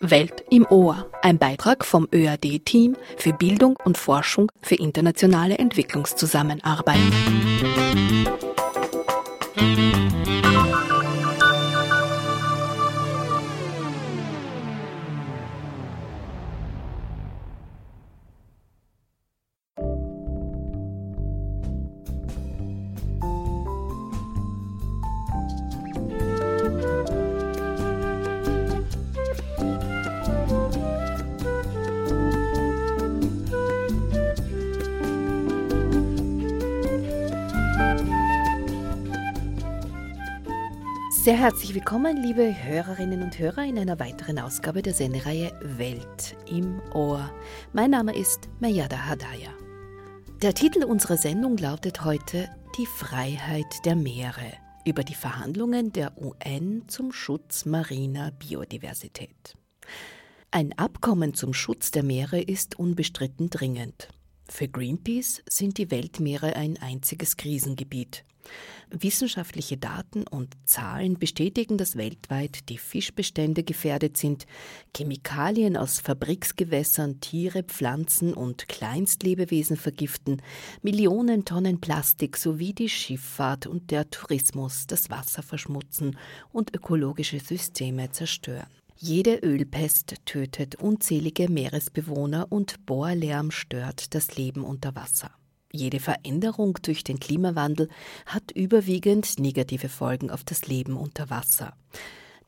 Welt im Ohr, ein Beitrag vom ÖAD-Team für Bildung und Forschung für internationale Entwicklungszusammenarbeit. Sehr herzlich willkommen, liebe Hörerinnen und Hörer, in einer weiteren Ausgabe der Sendereihe Welt im Ohr. Mein Name ist Mayada Hadaya. Der Titel unserer Sendung lautet heute Die Freiheit der Meere über die Verhandlungen der UN zum Schutz mariner Biodiversität. Ein Abkommen zum Schutz der Meere ist unbestritten dringend. Für Greenpeace sind die Weltmeere ein einziges Krisengebiet. Wissenschaftliche Daten und Zahlen bestätigen, dass weltweit die Fischbestände gefährdet sind, Chemikalien aus Fabriksgewässern Tiere, Pflanzen und Kleinstlebewesen vergiften, Millionen Tonnen Plastik sowie die Schifffahrt und der Tourismus das Wasser verschmutzen und ökologische Systeme zerstören. Jede Ölpest tötet unzählige Meeresbewohner und Bohrlärm stört das Leben unter Wasser. Jede Veränderung durch den Klimawandel hat überwiegend negative Folgen auf das Leben unter Wasser.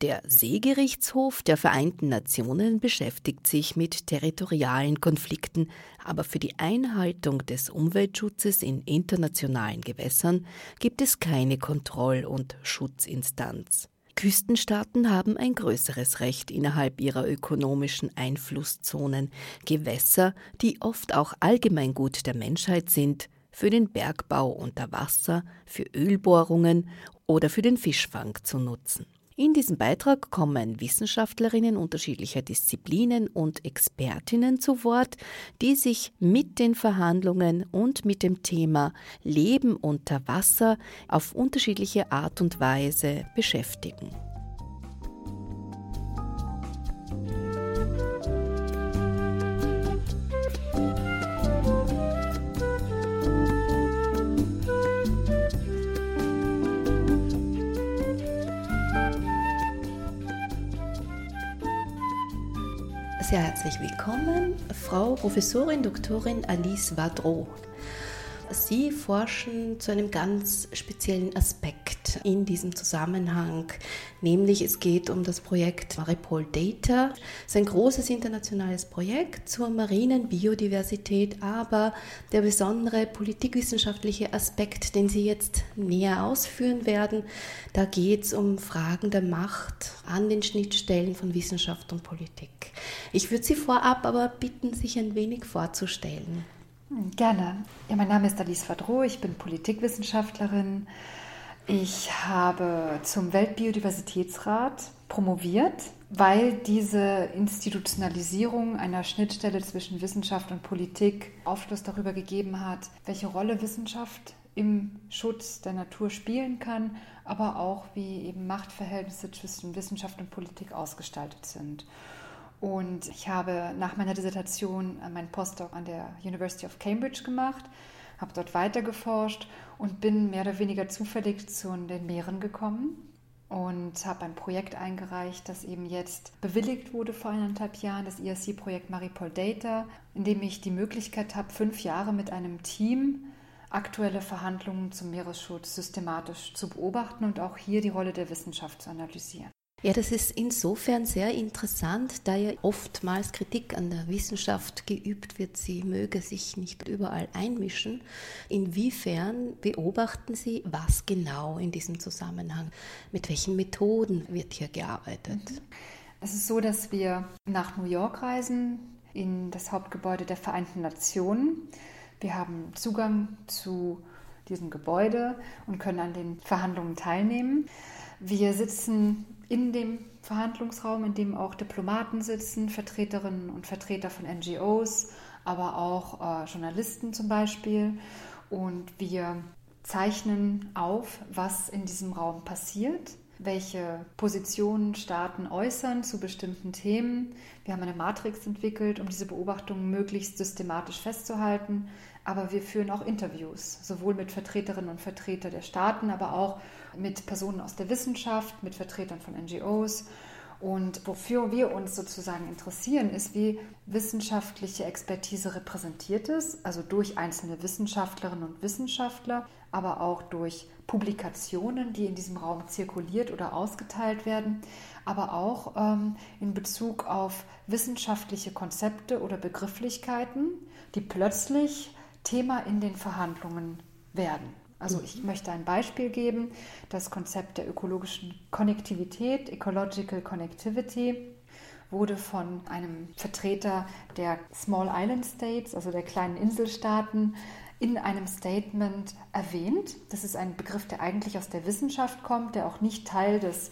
Der Seegerichtshof der Vereinten Nationen beschäftigt sich mit territorialen Konflikten, aber für die Einhaltung des Umweltschutzes in internationalen Gewässern gibt es keine Kontroll- und Schutzinstanz. Küstenstaaten haben ein größeres Recht innerhalb ihrer ökonomischen Einflusszonen, Gewässer, die oft auch Allgemeingut der Menschheit sind, für den Bergbau unter Wasser, für Ölbohrungen oder für den Fischfang zu nutzen. In diesem Beitrag kommen Wissenschaftlerinnen unterschiedlicher Disziplinen und Expertinnen zu Wort, die sich mit den Verhandlungen und mit dem Thema Leben unter Wasser auf unterschiedliche Art und Weise beschäftigen. Sehr herzlich willkommen, Frau Professorin Doktorin Alice Vadro. Sie forschen zu einem ganz speziellen Aspekt in diesem Zusammenhang, nämlich es geht um das Projekt Maripol Data. Es ist ein großes internationales Projekt zur marinen Biodiversität, aber der besondere politikwissenschaftliche Aspekt, den Sie jetzt näher ausführen werden, da geht es um Fragen der Macht an den Schnittstellen von Wissenschaft und Politik. Ich würde Sie vorab aber bitten, sich ein wenig vorzustellen. Hm, gerne. Ja, mein Name ist Alice Vadro, ich bin Politikwissenschaftlerin. Ich habe zum Weltbiodiversitätsrat promoviert, weil diese Institutionalisierung einer Schnittstelle zwischen Wissenschaft und Politik Aufschluss darüber gegeben hat, welche Rolle Wissenschaft im Schutz der Natur spielen kann, aber auch wie eben Machtverhältnisse zwischen Wissenschaft und Politik ausgestaltet sind. Und ich habe nach meiner Dissertation äh, meinen Postdoc an der University of Cambridge gemacht, habe dort weitergeforscht und bin mehr oder weniger zufällig zu den Meeren gekommen und habe ein Projekt eingereicht, das eben jetzt bewilligt wurde vor eineinhalb Jahren, das ERC-Projekt Maripol Data, in dem ich die Möglichkeit habe, fünf Jahre mit einem Team aktuelle Verhandlungen zum Meeresschutz systematisch zu beobachten und auch hier die Rolle der Wissenschaft zu analysieren. Ja, das ist insofern sehr interessant, da ja oftmals Kritik an der Wissenschaft geübt wird, sie möge sich nicht überall einmischen. Inwiefern beobachten Sie, was genau in diesem Zusammenhang, mit welchen Methoden wird hier gearbeitet? Es ist so, dass wir nach New York reisen, in das Hauptgebäude der Vereinten Nationen. Wir haben Zugang zu diesem Gebäude und können an den Verhandlungen teilnehmen. Wir sitzen in dem Verhandlungsraum, in dem auch Diplomaten sitzen, Vertreterinnen und Vertreter von NGOs, aber auch äh, Journalisten zum Beispiel. Und wir zeichnen auf, was in diesem Raum passiert. welche Positionen Staaten äußern zu bestimmten Themen. Wir haben eine Matrix entwickelt, um diese Beobachtungen möglichst systematisch festzuhalten. Aber wir führen auch Interviews, sowohl mit Vertreterinnen und Vertretern der Staaten, aber auch mit Personen aus der Wissenschaft, mit Vertretern von NGOs und wofür wir uns sozusagen interessieren, ist, wie wissenschaftliche Expertise repräsentiert ist, also durch einzelne Wissenschaftlerinnen und Wissenschaftler, aber auch durch Publikationen, die in diesem Raum zirkuliert oder ausgeteilt werden, aber auch ähm, in Bezug auf wissenschaftliche Konzepte oder Begrifflichkeiten, die plötzlich Thema in den Verhandlungen werden. Also ich möchte ein Beispiel geben, das Konzept der ökologischen Konnektivität, Ecological Connectivity, wurde von einem Vertreter der Small Island States, also der kleinen Inselstaaten, in einem Statement erwähnt. Das ist ein Begriff, der eigentlich aus der Wissenschaft kommt, der auch nicht Teil des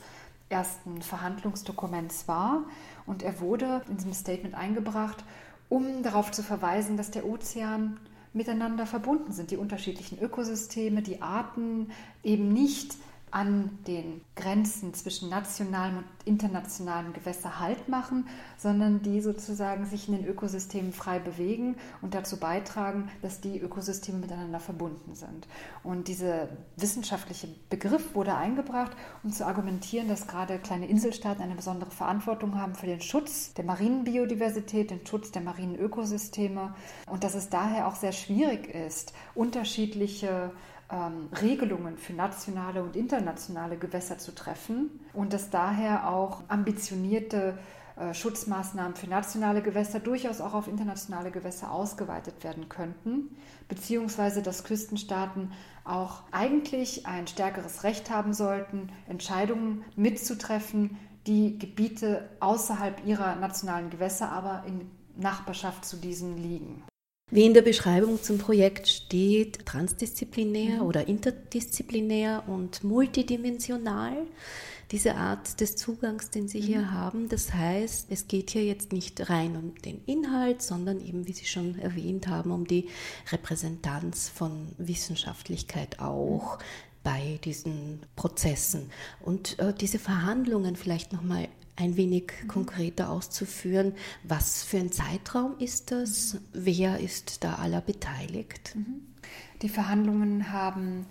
ersten Verhandlungsdokuments war. Und er wurde in diesem Statement eingebracht, um darauf zu verweisen, dass der Ozean miteinander verbunden sind, die unterschiedlichen Ökosysteme, die Arten eben nicht an den Grenzen zwischen nationalem und internationalem Gewässer Halt machen, sondern die sozusagen sich in den Ökosystemen frei bewegen und dazu beitragen, dass die Ökosysteme miteinander verbunden sind. Und dieser wissenschaftliche Begriff wurde eingebracht, um zu argumentieren, dass gerade kleine Inselstaaten eine besondere Verantwortung haben für den Schutz der marinen Biodiversität, den Schutz der marinen Ökosysteme und dass es daher auch sehr schwierig ist, unterschiedliche ähm, Regelungen für nationale und internationale Gewässer zu treffen und dass daher auch ambitionierte äh, Schutzmaßnahmen für nationale Gewässer durchaus auch auf internationale Gewässer ausgeweitet werden könnten, beziehungsweise dass Küstenstaaten auch eigentlich ein stärkeres Recht haben sollten, Entscheidungen mitzutreffen, die Gebiete außerhalb ihrer nationalen Gewässer aber in Nachbarschaft zu diesen liegen. Wie in der Beschreibung zum Projekt steht, transdisziplinär mhm. oder interdisziplinär und multidimensional, diese Art des Zugangs, den Sie mhm. hier haben. Das heißt, es geht hier jetzt nicht rein um den Inhalt, sondern eben, wie Sie schon erwähnt haben, um die Repräsentanz von Wissenschaftlichkeit auch. Mhm. bei diesen Prozessen. Und äh, diese Verhandlungen vielleicht nochmal ein wenig mhm. konkreter auszuführen. Was für ein Zeitraum ist das? Wer ist da aller beteiligt? Mhm. Die Verhandlungen haben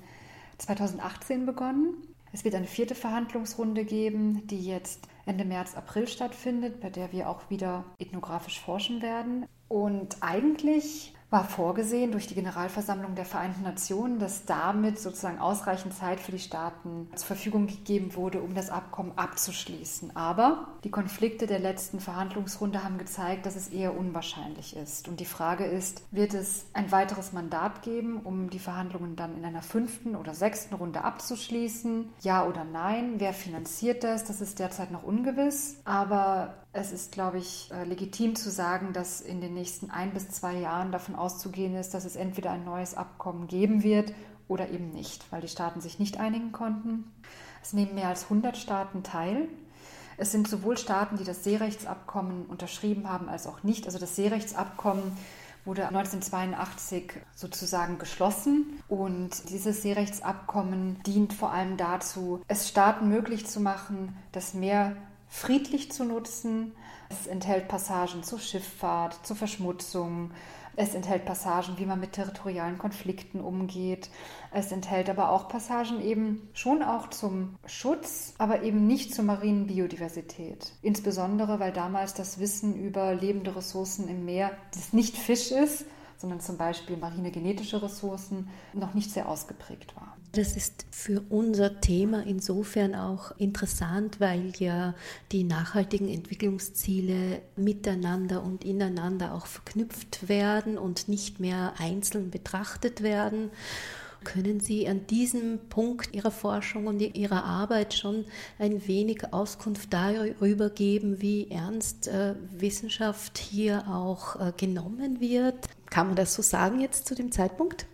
2018 begonnen. Es wird eine vierte Verhandlungsrunde geben, die jetzt Ende März, April stattfindet, bei der wir auch wieder ethnografisch forschen werden. Und eigentlich war vorgesehen durch die Generalversammlung der Vereinten Nationen, dass damit sozusagen ausreichend Zeit für die Staaten zur Verfügung gegeben wurde, um das Abkommen abzuschließen. Aber die Konflikte der letzten Verhandlungsrunde haben gezeigt, dass es eher unwahrscheinlich ist. Und die Frage ist, wird es ein weiteres Mandat geben, um die Verhandlungen dann in einer fünften oder sechsten Runde abzuschließen? Ja oder nein? Wer finanziert das? Das ist derzeit noch ungewiss. Aber es ist, glaube ich, äh, legitim zu sagen, dass in den nächsten ein bis zwei Jahren davon auszugehen ist, dass es entweder ein neues Abkommen geben wird oder eben nicht, weil die Staaten sich nicht einigen konnten. Es nehmen mehr als 100 Staaten teil. Es sind sowohl Staaten, die das Seerechtsabkommen unterschrieben haben, als auch nicht. Also das Seerechtsabkommen wurde 1982 sozusagen geschlossen und dieses Seerechtsabkommen dient vor allem dazu, es Staaten möglich zu machen, das Meer friedlich zu nutzen. Es enthält Passagen zur Schifffahrt, zur Verschmutzung. Es enthält Passagen, wie man mit territorialen Konflikten umgeht. Es enthält aber auch Passagen eben schon auch zum Schutz, aber eben nicht zur marinen Biodiversität. Insbesondere, weil damals das Wissen über lebende Ressourcen im Meer, das nicht Fisch ist, sondern zum Beispiel marine genetische Ressourcen, noch nicht sehr ausgeprägt war. Das ist für unser Thema insofern auch interessant, weil ja die nachhaltigen Entwicklungsziele miteinander und ineinander auch verknüpft werden und nicht mehr einzeln betrachtet werden. Können Sie an diesem Punkt Ihrer Forschung und Ihrer Arbeit schon ein wenig Auskunft darüber geben, wie ernst äh, Wissenschaft hier auch äh, genommen wird? Kann man das so sagen jetzt zu dem Zeitpunkt?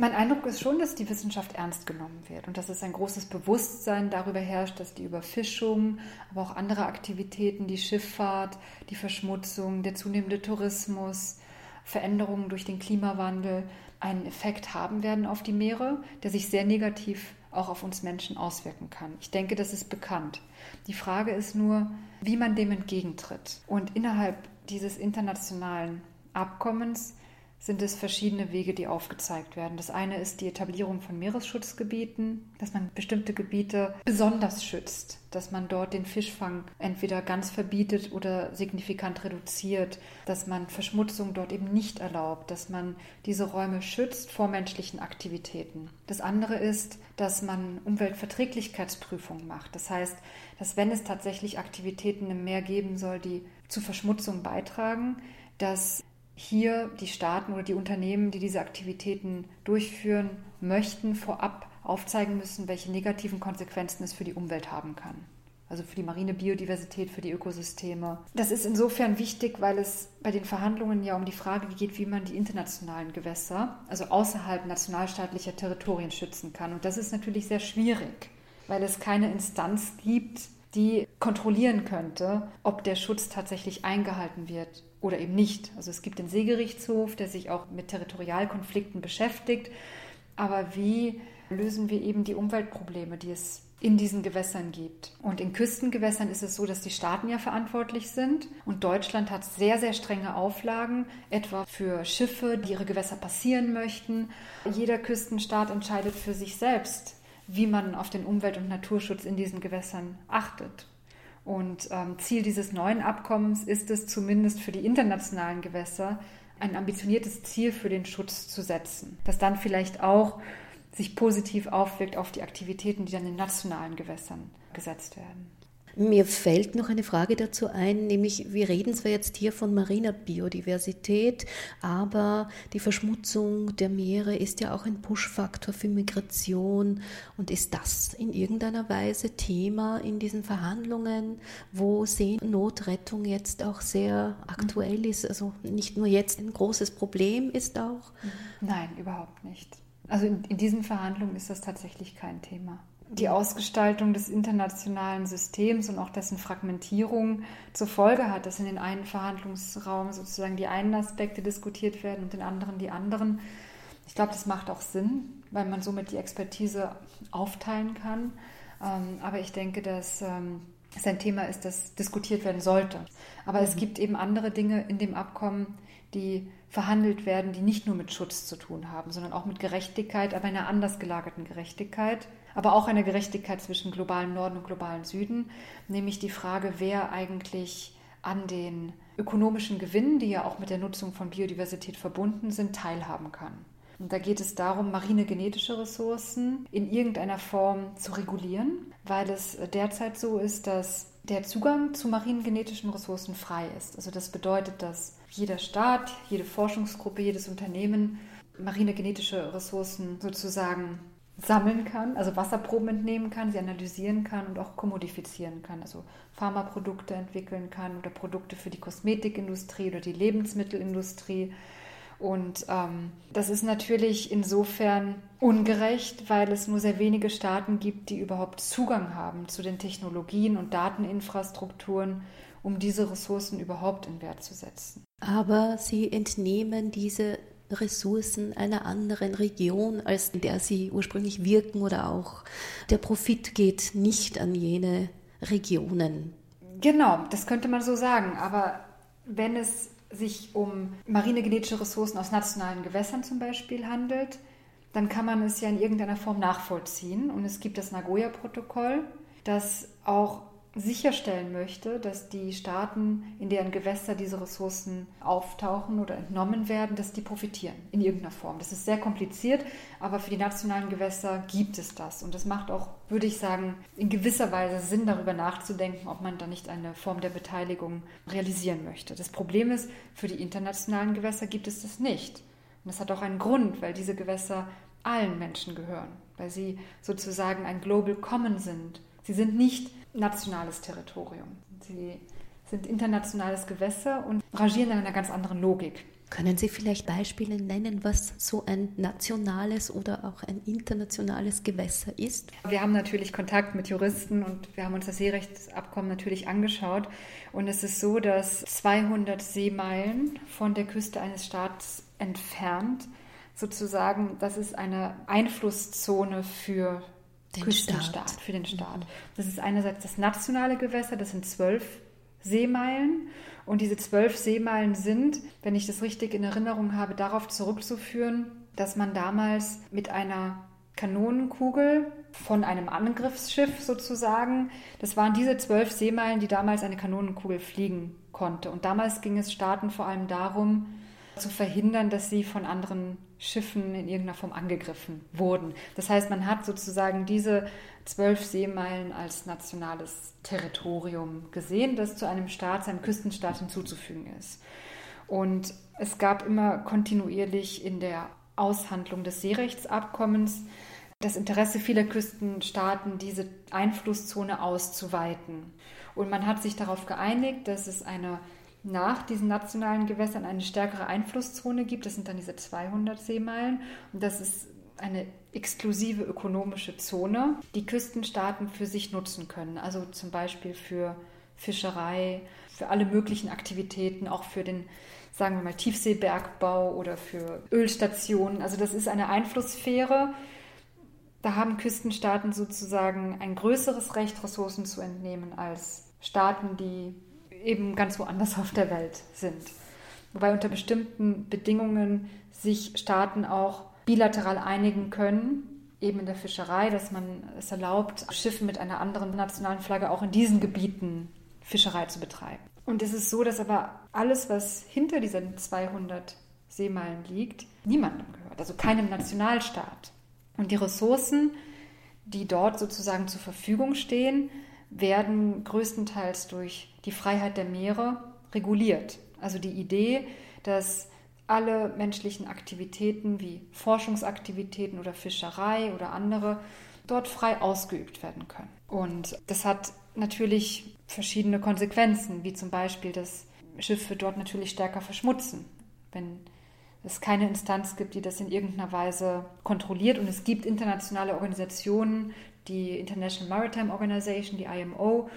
Mein Eindruck ist schon, dass die Wissenschaft ernst genommen wird und dass es ein großes Bewusstsein darüber herrscht, dass die Überfischung, aber auch andere Aktivitäten, die Schifffahrt, die Verschmutzung, der zunehmende Tourismus, Veränderungen durch den Klimawandel einen Effekt haben werden auf die Meere, der sich sehr negativ auch auf uns Menschen auswirken kann. Ich denke, das ist bekannt. Die Frage ist nur, wie man dem entgegentritt. Und innerhalb dieses internationalen Abkommens sind es verschiedene Wege, die aufgezeigt werden. Das eine ist die Etablierung von Meeresschutzgebieten, dass man bestimmte Gebiete besonders schützt, dass man dort den Fischfang entweder ganz verbietet oder signifikant reduziert, dass man Verschmutzung dort eben nicht erlaubt, dass man diese Räume schützt vor menschlichen Aktivitäten. Das andere ist, dass man Umweltverträglichkeitsprüfungen macht. Das heißt, dass wenn es tatsächlich Aktivitäten im Meer geben soll, die zu Verschmutzung beitragen, dass hier die Staaten oder die Unternehmen, die diese Aktivitäten durchführen möchten, vorab aufzeigen müssen, welche negativen Konsequenzen es für die Umwelt haben kann. Also für die marine Biodiversität, für die Ökosysteme. Das ist insofern wichtig, weil es bei den Verhandlungen ja um die Frage geht, wie man die internationalen Gewässer, also außerhalb nationalstaatlicher Territorien schützen kann. Und das ist natürlich sehr schwierig, weil es keine Instanz gibt, die kontrollieren könnte, ob der Schutz tatsächlich eingehalten wird oder eben nicht. Also es gibt den Seegerichtshof, der sich auch mit Territorialkonflikten beschäftigt. Aber wie lösen wir eben die Umweltprobleme, die es in diesen Gewässern gibt. Und in Küstengewässern ist es so, dass die Staaten ja verantwortlich sind. Und Deutschland hat sehr, sehr strenge Auflagen, etwa für Schiffe, die ihre Gewässer passieren möchten. Jeder Küstenstaat entscheidet für sich selbst, wie man auf den Umwelt- und Naturschutz in diesen Gewässern achtet. Und ähm, Ziel dieses neuen Abkommens ist es zumindest für die internationalen Gewässer, ein ambitioniertes Ziel für den Schutz zu setzen, das dann vielleicht auch sich positiv aufwirkt auf die Aktivitäten, die dann in nationalen Gewässern gesetzt werden. Mir fällt noch eine Frage dazu ein, nämlich wir reden zwar jetzt hier von mariner Biodiversität, aber die Verschmutzung der Meere ist ja auch ein Push-Faktor für Migration. Und ist das in irgendeiner Weise Thema in diesen Verhandlungen, wo Seenotrettung jetzt auch sehr aktuell ist? Also nicht nur jetzt ein großes Problem ist auch? Nein, überhaupt nicht. Also in, in diesen Verhandlungen ist das tatsächlich kein Thema die Ausgestaltung des internationalen Systems und auch dessen Fragmentierung zur Folge hat, dass in den einen Verhandlungsraum sozusagen die einen Aspekte diskutiert werden und in anderen die anderen. Ich glaube, das macht auch Sinn, weil man somit die Expertise aufteilen kann. Ähm, aber ich denke, dass ähm, es ein Thema ist, das diskutiert werden sollte. Aber mhm. es gibt eben andere Dinge in dem Abkommen, die verhandelt werden, die nicht nur mit Schutz zu tun haben, sondern auch mit Gerechtigkeit, aber einer anders gelagerten Gerechtigkeit aber auch eine Gerechtigkeit zwischen globalem Norden und globalem Süden, nämlich die Frage, wer eigentlich an den ökonomischen Gewinnen, die ja auch mit der Nutzung von Biodiversität verbunden sind, teilhaben kann. Und da geht es darum, marine genetische Ressourcen in irgendeiner Form zu regulieren, weil es derzeit so ist, dass der Zugang zu marinen genetischen Ressourcen frei ist. Also das bedeutet, dass jeder Staat, jede Forschungsgruppe, jedes Unternehmen marine genetische Ressourcen sozusagen sammeln kann, also Wasserproben entnehmen kann, sie analysieren kann und auch kommodifizieren kann, also Pharmaprodukte entwickeln kann oder Produkte für die Kosmetikindustrie oder die Lebensmittelindustrie. Und ähm, das ist natürlich insofern ungerecht, weil es nur sehr wenige Staaten gibt, die überhaupt Zugang haben zu den Technologien und Dateninfrastrukturen, um diese Ressourcen überhaupt in Wert zu setzen. Aber sie entnehmen diese Ressourcen einer anderen Region, als in der sie ursprünglich wirken oder auch der Profit geht nicht an jene Regionen. Genau, das könnte man so sagen. Aber wenn es sich um marine genetische Ressourcen aus nationalen Gewässern zum Beispiel handelt, dann kann man es ja in irgendeiner Form nachvollziehen. Und es gibt das Nagoya-Protokoll, das auch sicherstellen möchte, dass die Staaten, in deren Gewässer diese Ressourcen auftauchen oder entnommen werden, dass die profitieren in irgendeiner Form. Das ist sehr kompliziert, aber für die nationalen Gewässer gibt es das. Und das macht auch, würde ich sagen, in gewisser Weise Sinn, darüber nachzudenken, ob man da nicht eine Form der Beteiligung realisieren möchte. Das Problem ist, für die internationalen Gewässer gibt es das nicht. Und das hat auch einen Grund, weil diese Gewässer allen Menschen gehören, weil sie sozusagen ein Global Common sind. Sie sind nicht nationales Territorium. Sie sind internationales Gewässer und rangieren in einer ganz anderen Logik. Können Sie vielleicht Beispiele nennen, was so ein nationales oder auch ein internationales Gewässer ist? Wir haben natürlich Kontakt mit Juristen und wir haben uns das Seerechtsabkommen natürlich angeschaut. Und es ist so, dass 200 Seemeilen von der Küste eines Staats entfernt sozusagen, das ist eine Einflusszone für den Küstenstaat, Staat. für den Staat. Das ist einerseits das nationale Gewässer, das sind zwölf Seemeilen. Und diese zwölf Seemeilen sind, wenn ich das richtig in Erinnerung habe, darauf zurückzuführen, dass man damals mit einer Kanonenkugel von einem Angriffsschiff sozusagen, das waren diese zwölf Seemeilen, die damals eine Kanonenkugel fliegen konnte. Und damals ging es Staaten vor allem darum, zu verhindern, dass sie von anderen Schiffen in irgendeiner Form angegriffen wurden. Das heißt, man hat sozusagen diese zwölf Seemeilen als nationales Territorium gesehen, das zu einem Staat, seinem Küstenstaat hinzuzufügen ist. Und es gab immer kontinuierlich in der Aushandlung des Seerechtsabkommens das Interesse vieler Küstenstaaten, diese Einflusszone auszuweiten. Und man hat sich darauf geeinigt, dass es eine nach diesen nationalen Gewässern eine stärkere Einflusszone gibt. Das sind dann diese 200 Seemeilen. Und das ist eine exklusive ökonomische Zone, die Küstenstaaten für sich nutzen können. Also zum Beispiel für Fischerei, für alle möglichen Aktivitäten, auch für den, sagen wir mal, Tiefseebergbau oder für Ölstationen. Also das ist eine Einflusssphäre. Da haben Küstenstaaten sozusagen ein größeres Recht, Ressourcen zu entnehmen als Staaten, die eben ganz woanders auf der Welt sind. Wobei unter bestimmten Bedingungen sich Staaten auch bilateral einigen können, eben in der Fischerei, dass man es erlaubt, Schiffen mit einer anderen nationalen Flagge auch in diesen Gebieten Fischerei zu betreiben. Und es ist so, dass aber alles, was hinter diesen 200 Seemeilen liegt, niemandem gehört, also keinem Nationalstaat. Und die Ressourcen, die dort sozusagen zur Verfügung stehen, werden größtenteils durch die Freiheit der Meere reguliert. Also die Idee, dass alle menschlichen Aktivitäten wie Forschungsaktivitäten oder Fischerei oder andere dort frei ausgeübt werden können. Und das hat natürlich verschiedene Konsequenzen, wie zum Beispiel, dass Schiffe dort natürlich stärker verschmutzen, wenn es keine Instanz gibt, die das in irgendeiner Weise kontrolliert. Und es gibt internationale Organisationen, die International Maritime Organization, die IMO,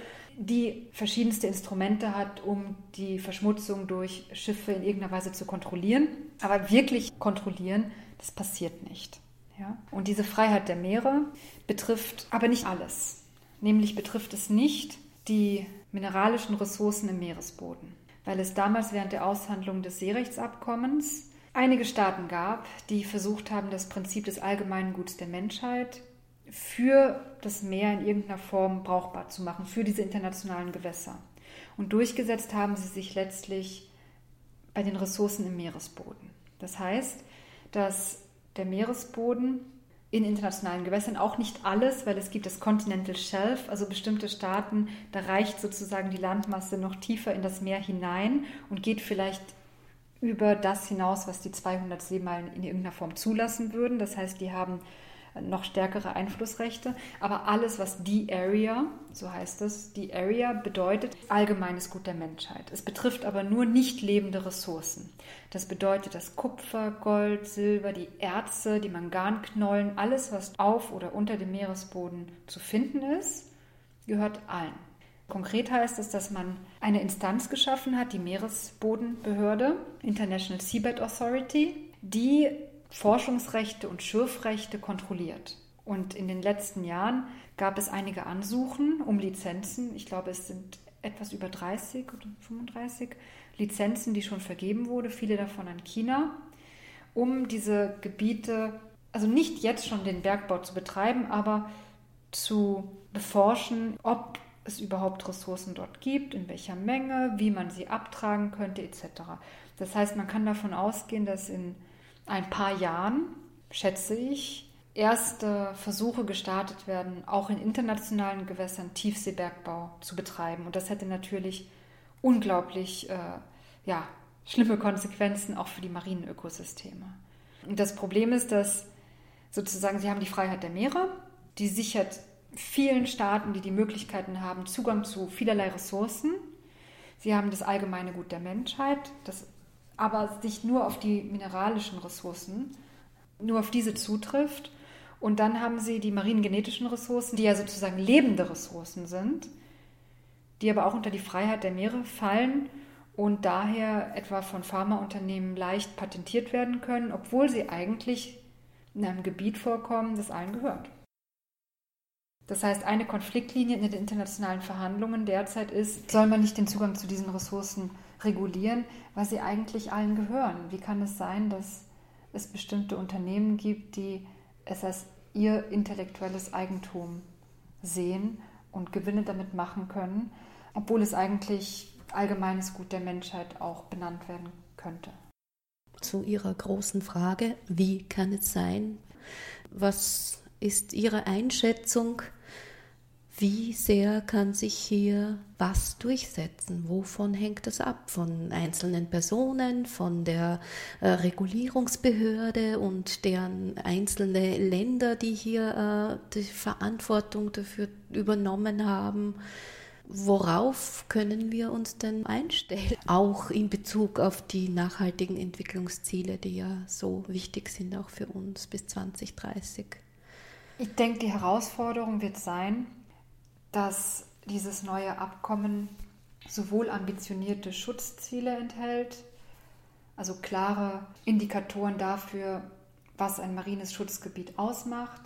die verschiedenste Instrumente hat, um die Verschmutzung durch Schiffe in irgendeiner Weise zu kontrollieren. Aber wirklich kontrollieren, das passiert nicht. Ja? Und diese Freiheit der Meere betrifft aber nicht alles. Nämlich betrifft es nicht die mineralischen Ressourcen im Meeresboden, weil es damals während der Aushandlung des Seerechtsabkommens einige Staaten gab, die versucht haben, das Prinzip des allgemeinen Guts der Menschheit für das Meer in irgendeiner Form brauchbar zu machen, für diese internationalen Gewässer. Und durchgesetzt haben sie sich letztlich bei den Ressourcen im Meeresboden. Das heißt, dass der Meeresboden in internationalen Gewässern auch nicht alles, weil es gibt das Continental Shelf, also bestimmte Staaten, da reicht sozusagen die Landmasse noch tiefer in das Meer hinein und geht vielleicht über das hinaus, was die 200 Seemeilen in irgendeiner Form zulassen würden. Das heißt, die haben noch stärkere Einflussrechte. Aber alles, was die Area, so heißt es, die Area bedeutet allgemeines Gut der Menschheit. Es betrifft aber nur nicht lebende Ressourcen. Das bedeutet, dass Kupfer, Gold, Silber, die Erze, die Manganknollen, alles, was auf oder unter dem Meeresboden zu finden ist, gehört allen. Konkret heißt es, dass man eine Instanz geschaffen hat, die Meeresbodenbehörde, International Seabed Authority, die Forschungsrechte und Schürfrechte kontrolliert. Und in den letzten Jahren gab es einige Ansuchen um Lizenzen. Ich glaube, es sind etwas über 30 oder 35 Lizenzen, die schon vergeben wurde, viele davon an China, um diese Gebiete, also nicht jetzt schon den Bergbau zu betreiben, aber zu beforschen, ob es überhaupt Ressourcen dort gibt, in welcher Menge, wie man sie abtragen könnte, etc. Das heißt, man kann davon ausgehen, dass in ein paar Jahren, schätze ich, erste Versuche gestartet werden, auch in internationalen Gewässern Tiefseebergbau zu betreiben. Und das hätte natürlich unglaublich äh, ja, schlimme Konsequenzen auch für die marinen Ökosysteme. Und das Problem ist, dass sozusagen sie haben die Freiheit der Meere, die sichert vielen Staaten, die die Möglichkeiten haben, Zugang zu vielerlei Ressourcen. Sie haben das allgemeine Gut der Menschheit, das aber sich nur auf die mineralischen Ressourcen, nur auf diese zutrifft. Und dann haben sie die maringenetischen Ressourcen, die ja sozusagen lebende Ressourcen sind, die aber auch unter die Freiheit der Meere fallen und daher etwa von Pharmaunternehmen leicht patentiert werden können, obwohl sie eigentlich in einem Gebiet vorkommen, das allen gehört. Das heißt, eine Konfliktlinie in den internationalen Verhandlungen derzeit ist, soll man nicht den Zugang zu diesen Ressourcen regulieren, weil sie eigentlich allen gehören. Wie kann es sein, dass es bestimmte Unternehmen gibt, die es als ihr intellektuelles Eigentum sehen und Gewinne damit machen können, obwohl es eigentlich allgemeines Gut der Menschheit auch benannt werden könnte. Zu Ihrer großen Frage, wie kann es sein? Was ist Ihre Einschätzung? Wie sehr kann sich hier was durchsetzen? Wovon hängt das ab? Von einzelnen Personen, von der äh, Regulierungsbehörde und deren einzelne Länder, die hier äh, die Verantwortung dafür übernommen haben? Worauf können wir uns denn einstellen? Auch in Bezug auf die nachhaltigen Entwicklungsziele, die ja so wichtig sind auch für uns bis 2030. Ich denke, die Herausforderung wird sein, dass dieses neue Abkommen sowohl ambitionierte Schutzziele enthält, also klare Indikatoren dafür, was ein marines Schutzgebiet ausmacht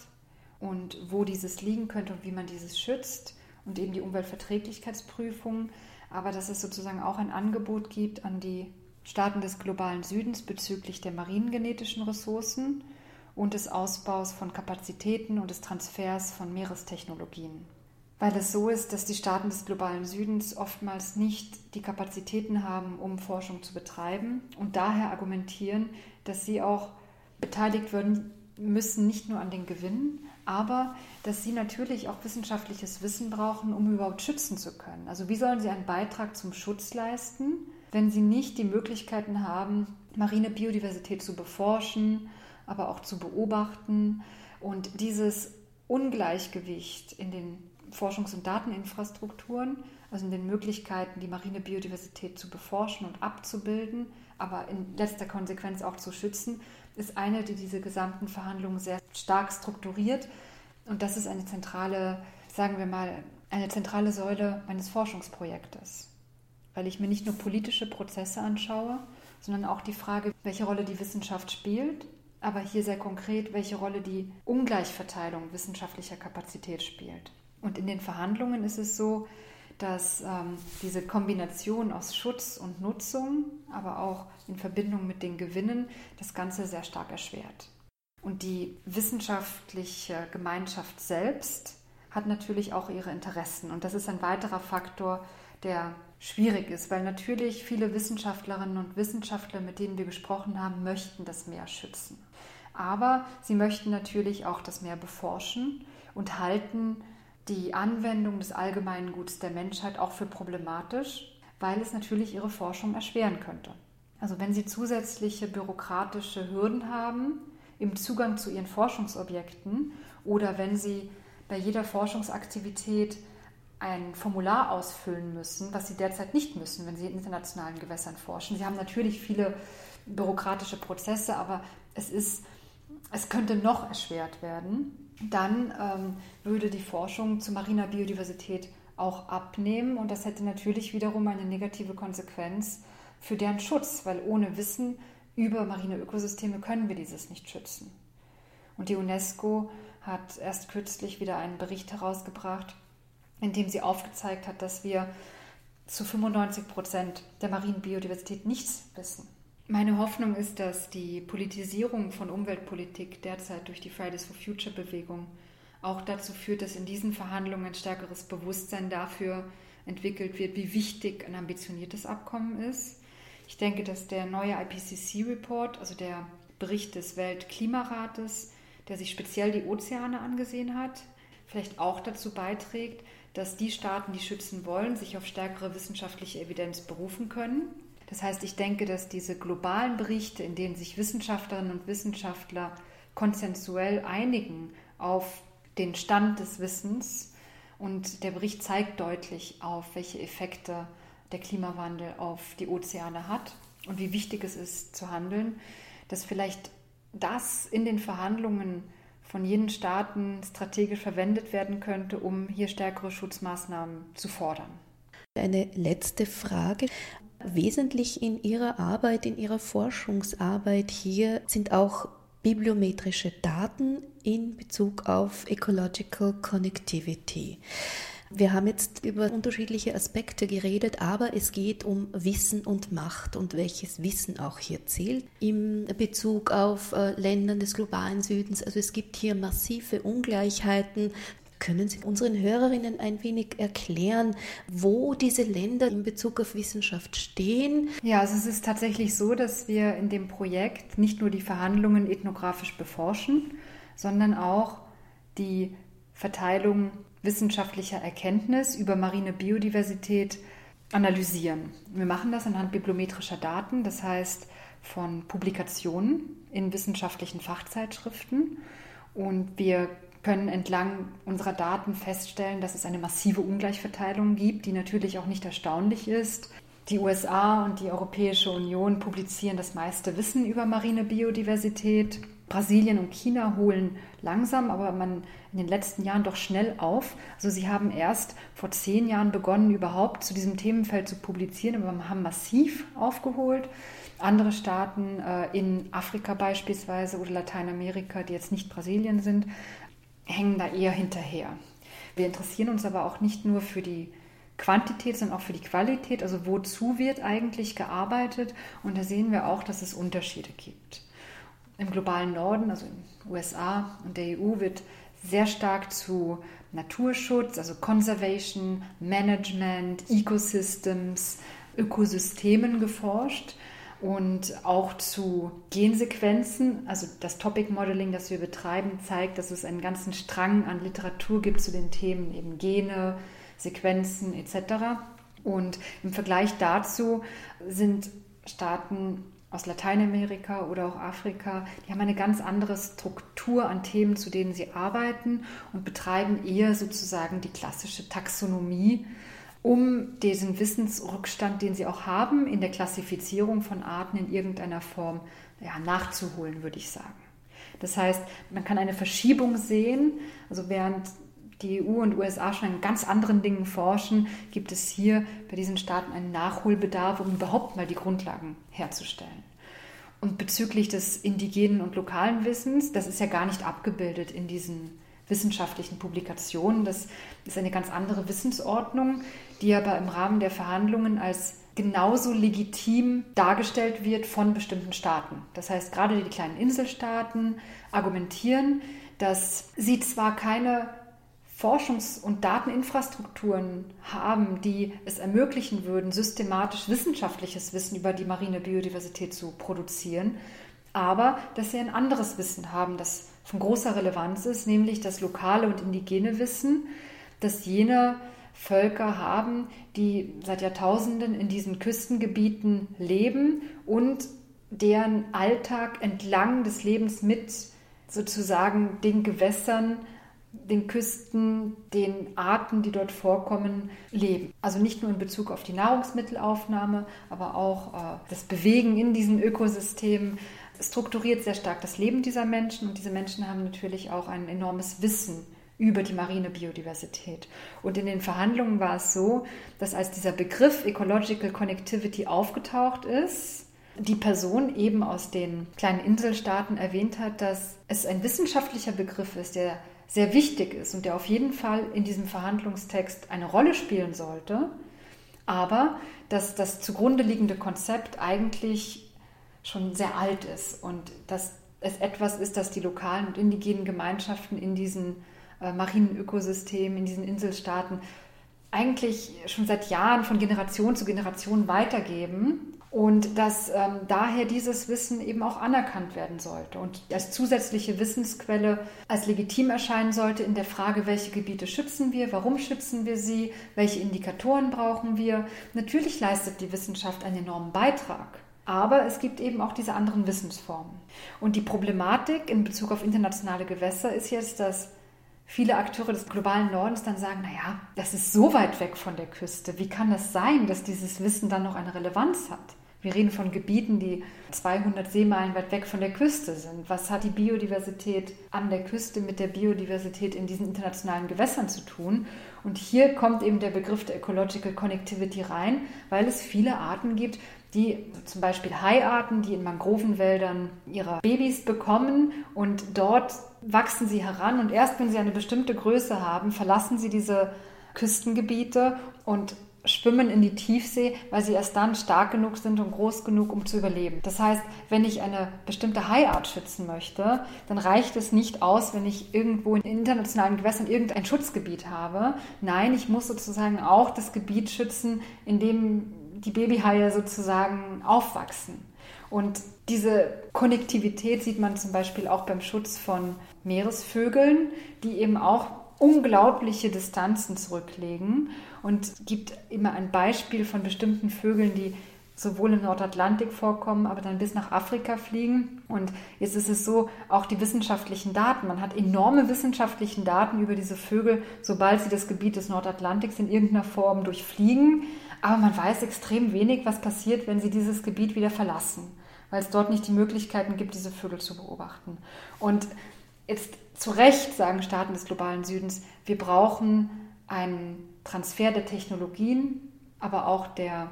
und wo dieses liegen könnte und wie man dieses schützt und eben die Umweltverträglichkeitsprüfung, aber dass es sozusagen auch ein Angebot gibt an die Staaten des globalen Südens bezüglich der marinengenetischen Ressourcen und des Ausbaus von Kapazitäten und des Transfers von Meerestechnologien weil es so ist, dass die Staaten des globalen Südens oftmals nicht die Kapazitäten haben, um Forschung zu betreiben und daher argumentieren, dass sie auch beteiligt werden müssen, nicht nur an den Gewinnen, aber dass sie natürlich auch wissenschaftliches Wissen brauchen, um überhaupt schützen zu können. Also wie sollen sie einen Beitrag zum Schutz leisten, wenn sie nicht die Möglichkeiten haben, marine Biodiversität zu beforschen, aber auch zu beobachten und dieses Ungleichgewicht in den Forschungs- und Dateninfrastrukturen, also in den Möglichkeiten, die marine Biodiversität zu beforschen und abzubilden, aber in letzter Konsequenz auch zu schützen, ist eine, die diese gesamten Verhandlungen sehr stark strukturiert. Und das ist eine zentrale, sagen wir mal, eine zentrale Säule meines Forschungsprojektes. Weil ich mir nicht nur politische Prozesse anschaue, sondern auch die Frage, welche Rolle die Wissenschaft spielt, aber hier sehr konkret, welche Rolle die Ungleichverteilung wissenschaftlicher Kapazität spielt. Und in den Verhandlungen ist es so, dass ähm, diese Kombination aus Schutz und Nutzung, aber auch in Verbindung mit den Gewinnen, das Ganze sehr stark erschwert. Und die wissenschaftliche Gemeinschaft selbst hat natürlich auch ihre Interessen. Und das ist ein weiterer Faktor, der schwierig ist, weil natürlich viele Wissenschaftlerinnen und Wissenschaftler, mit denen wir gesprochen haben, möchten das Meer schützen. Aber sie möchten natürlich auch das Meer beforschen und halten die Anwendung des allgemeinen Guts der Menschheit auch für problematisch, weil es natürlich ihre Forschung erschweren könnte. Also wenn sie zusätzliche bürokratische Hürden haben im Zugang zu ihren Forschungsobjekten oder wenn sie bei jeder Forschungsaktivität ein Formular ausfüllen müssen, was sie derzeit nicht müssen, wenn sie in internationalen Gewässern forschen. Sie haben natürlich viele bürokratische Prozesse, aber es ist, es könnte noch erschwert werden dann ähm, würde die Forschung zu mariner Biodiversität auch abnehmen und das hätte natürlich wiederum eine negative Konsequenz für deren Schutz, weil ohne Wissen über marine Ökosysteme können wir dieses nicht schützen. Und die UNESCO hat erst kürzlich wieder einen Bericht herausgebracht, in dem sie aufgezeigt hat, dass wir zu 95 Prozent der marinen Biodiversität nichts wissen. Meine Hoffnung ist, dass die Politisierung von Umweltpolitik derzeit durch die Fridays for Future Bewegung auch dazu führt, dass in diesen Verhandlungen ein stärkeres Bewusstsein dafür entwickelt wird, wie wichtig ein ambitioniertes Abkommen ist. Ich denke, dass der neue IPCC-Report, also der Bericht des Weltklimarates, der sich speziell die Ozeane angesehen hat, vielleicht auch dazu beiträgt, dass die Staaten, die schützen wollen, sich auf stärkere wissenschaftliche Evidenz berufen können das heißt, ich denke, dass diese globalen Berichte, in denen sich Wissenschaftlerinnen und Wissenschaftler konsensuell einigen auf den Stand des Wissens, und der Bericht zeigt deutlich auf, welche Effekte der Klimawandel auf die Ozeane hat und wie wichtig es ist zu handeln, dass vielleicht das in den Verhandlungen von jenen Staaten strategisch verwendet werden könnte, um hier stärkere Schutzmaßnahmen zu fordern. Eine letzte Frage. Wesentlich in Ihrer Arbeit, in Ihrer Forschungsarbeit hier sind auch bibliometrische Daten in Bezug auf Ecological Connectivity. Wir haben jetzt über unterschiedliche Aspekte geredet, aber es geht um Wissen und Macht und welches Wissen auch hier zählt im Bezug auf äh, Ländern des globalen Südens. Also es gibt hier massive Ungleichheiten. Können Sie unseren Hörerinnen ein wenig erklären, wo diese Länder in Bezug auf Wissenschaft stehen? Ja, also es ist tatsächlich so, dass wir in dem Projekt nicht nur die Verhandlungen ethnografisch beforschen, sondern auch die Verteilung wissenschaftlicher Erkenntnis über marine Biodiversität analysieren. Wir machen das anhand bibliometrischer Daten, das heißt von Publikationen in wissenschaftlichen Fachzeitschriften. Und wir können entlang unserer Daten feststellen, dass es eine massive Ungleichverteilung gibt, die natürlich auch nicht erstaunlich ist. Die USA und die Europäische Union publizieren das meiste Wissen über marine Biodiversität. Brasilien und China holen langsam, aber man in den letzten Jahren doch schnell auf. Also sie haben erst vor zehn Jahren begonnen, überhaupt zu diesem Themenfeld zu publizieren, aber haben massiv aufgeholt. Andere Staaten äh, in Afrika beispielsweise oder Lateinamerika, die jetzt nicht Brasilien sind, hängen da eher hinterher. Wir interessieren uns aber auch nicht nur für die Quantität, sondern auch für die Qualität. Also wozu wird eigentlich gearbeitet? Und da sehen wir auch, dass es Unterschiede gibt. Im globalen Norden, also in den USA und der EU, wird sehr stark zu Naturschutz, also Conservation, Management, Ecosystems, Ökosystemen geforscht und auch zu Gensequenzen. Also das Topic Modeling, das wir betreiben, zeigt, dass es einen ganzen Strang an Literatur gibt zu den Themen eben Gene, Sequenzen etc. Und im Vergleich dazu sind Staaten aus Lateinamerika oder auch Afrika, die haben eine ganz andere Struktur an Themen, zu denen sie arbeiten und betreiben eher sozusagen die klassische Taxonomie, um diesen Wissensrückstand, den sie auch haben, in der Klassifizierung von Arten in irgendeiner Form ja, nachzuholen, würde ich sagen. Das heißt, man kann eine Verschiebung sehen, also während die EU und USA schon an ganz anderen Dingen forschen, gibt es hier bei diesen Staaten einen Nachholbedarf, um überhaupt mal die Grundlagen herzustellen. Und bezüglich des indigenen und lokalen Wissens, das ist ja gar nicht abgebildet in diesen wissenschaftlichen Publikationen. Das ist eine ganz andere Wissensordnung, die aber im Rahmen der Verhandlungen als genauso legitim dargestellt wird von bestimmten Staaten. Das heißt, gerade die kleinen Inselstaaten argumentieren, dass sie zwar keine Forschungs- und Dateninfrastrukturen haben, die es ermöglichen würden, systematisch wissenschaftliches Wissen über die marine Biodiversität zu produzieren, aber dass sie ein anderes Wissen haben, das von großer Relevanz ist, nämlich das lokale und indigene Wissen, das jene Völker haben, die seit Jahrtausenden in diesen Küstengebieten leben und deren Alltag entlang des Lebens mit sozusagen den Gewässern den Küsten, den Arten, die dort vorkommen, leben. Also nicht nur in Bezug auf die Nahrungsmittelaufnahme, aber auch äh, das Bewegen in diesen Ökosystemen strukturiert sehr stark das Leben dieser Menschen und diese Menschen haben natürlich auch ein enormes Wissen über die marine Biodiversität. Und in den Verhandlungen war es so, dass als dieser Begriff Ecological Connectivity aufgetaucht ist, die Person eben aus den kleinen Inselstaaten erwähnt hat, dass es ein wissenschaftlicher Begriff ist, der sehr wichtig ist und der auf jeden Fall in diesem Verhandlungstext eine Rolle spielen sollte, aber dass das zugrunde liegende Konzept eigentlich schon sehr alt ist und dass es etwas ist, das die lokalen und indigenen Gemeinschaften in diesen äh, marinen Ökosystemen, in diesen Inselstaaten eigentlich schon seit Jahren von Generation zu Generation weitergeben und dass ähm, daher dieses Wissen eben auch anerkannt werden sollte und als zusätzliche Wissensquelle als legitim erscheinen sollte in der Frage, welche Gebiete schützen wir, warum schützen wir sie, welche Indikatoren brauchen wir. Natürlich leistet die Wissenschaft einen enormen Beitrag. Aber es gibt eben auch diese anderen Wissensformen. Und die Problematik in Bezug auf internationale Gewässer ist jetzt, dass viele Akteure des globalen Nordens dann sagen, naja, das ist so weit weg von der Küste. Wie kann das sein, dass dieses Wissen dann noch eine Relevanz hat? Wir reden von Gebieten, die 200 Seemeilen weit weg von der Küste sind. Was hat die Biodiversität an der Küste mit der Biodiversität in diesen internationalen Gewässern zu tun? Und hier kommt eben der Begriff der Ecological Connectivity rein, weil es viele Arten gibt, die zum Beispiel Haiarten, die in Mangrovenwäldern ihre Babys bekommen und dort wachsen sie heran und erst wenn sie eine bestimmte Größe haben, verlassen sie diese Küstengebiete und schwimmen in die Tiefsee, weil sie erst dann stark genug sind und groß genug, um zu überleben. Das heißt, wenn ich eine bestimmte Haiart schützen möchte, dann reicht es nicht aus, wenn ich irgendwo in internationalen Gewässern irgendein Schutzgebiet habe. Nein, ich muss sozusagen auch das Gebiet schützen, in dem die Babyhaie sozusagen aufwachsen. Und diese Konnektivität sieht man zum Beispiel auch beim Schutz von Meeresvögeln, die eben auch unglaubliche Distanzen zurücklegen und gibt immer ein Beispiel von bestimmten Vögeln, die sowohl im Nordatlantik vorkommen, aber dann bis nach Afrika fliegen. Und jetzt ist es so, auch die wissenschaftlichen Daten. Man hat enorme wissenschaftliche Daten über diese Vögel, sobald sie das Gebiet des Nordatlantiks in irgendeiner Form durchfliegen. Aber man weiß extrem wenig, was passiert, wenn sie dieses Gebiet wieder verlassen, weil es dort nicht die Möglichkeiten gibt, diese Vögel zu beobachten. Und jetzt zu Recht sagen Staaten des globalen Südens, wir brauchen einen Transfer der Technologien, aber auch der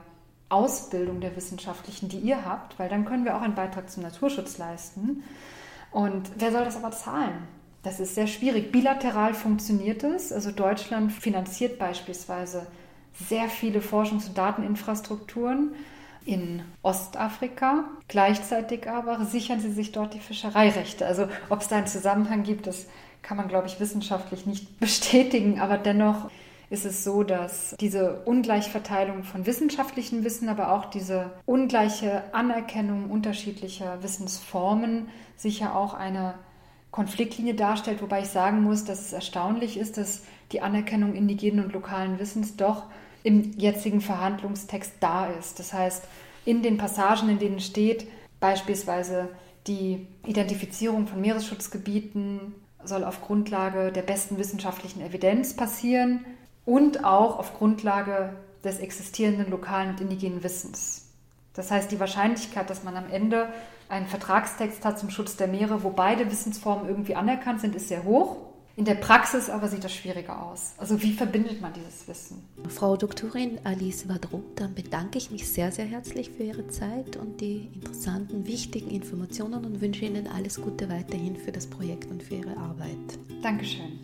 Ausbildung der Wissenschaftlichen, die ihr habt, weil dann können wir auch einen Beitrag zum Naturschutz leisten. Und wer soll das aber zahlen? Das ist sehr schwierig. Bilateral funktioniert es. Also Deutschland finanziert beispielsweise sehr viele Forschungs- und Dateninfrastrukturen in Ostafrika. Gleichzeitig aber sichern sie sich dort die Fischereirechte. Also ob es da einen Zusammenhang gibt, das kann man, glaube ich, wissenschaftlich nicht bestätigen. Aber dennoch ist es so, dass diese Ungleichverteilung von wissenschaftlichem Wissen, aber auch diese ungleiche Anerkennung unterschiedlicher Wissensformen sicher auch eine Konfliktlinie darstellt, wobei ich sagen muss, dass es erstaunlich ist, dass die Anerkennung indigenen und lokalen Wissens doch im jetzigen Verhandlungstext da ist. Das heißt, in den Passagen, in denen steht, beispielsweise die Identifizierung von Meeresschutzgebieten soll auf Grundlage der besten wissenschaftlichen Evidenz passieren und auch auf Grundlage des existierenden lokalen und indigenen Wissens. Das heißt, die Wahrscheinlichkeit, dass man am Ende einen Vertragstext hat zum Schutz der Meere, wo beide Wissensformen irgendwie anerkannt sind, ist sehr hoch. In der Praxis aber sieht das schwieriger aus. Also wie verbindet man dieses Wissen? Frau Doktorin Alice Vadro, dann bedanke ich mich sehr, sehr herzlich für Ihre Zeit und die interessanten, wichtigen Informationen und wünsche Ihnen alles Gute weiterhin für das Projekt und für Ihre Arbeit. Dankeschön.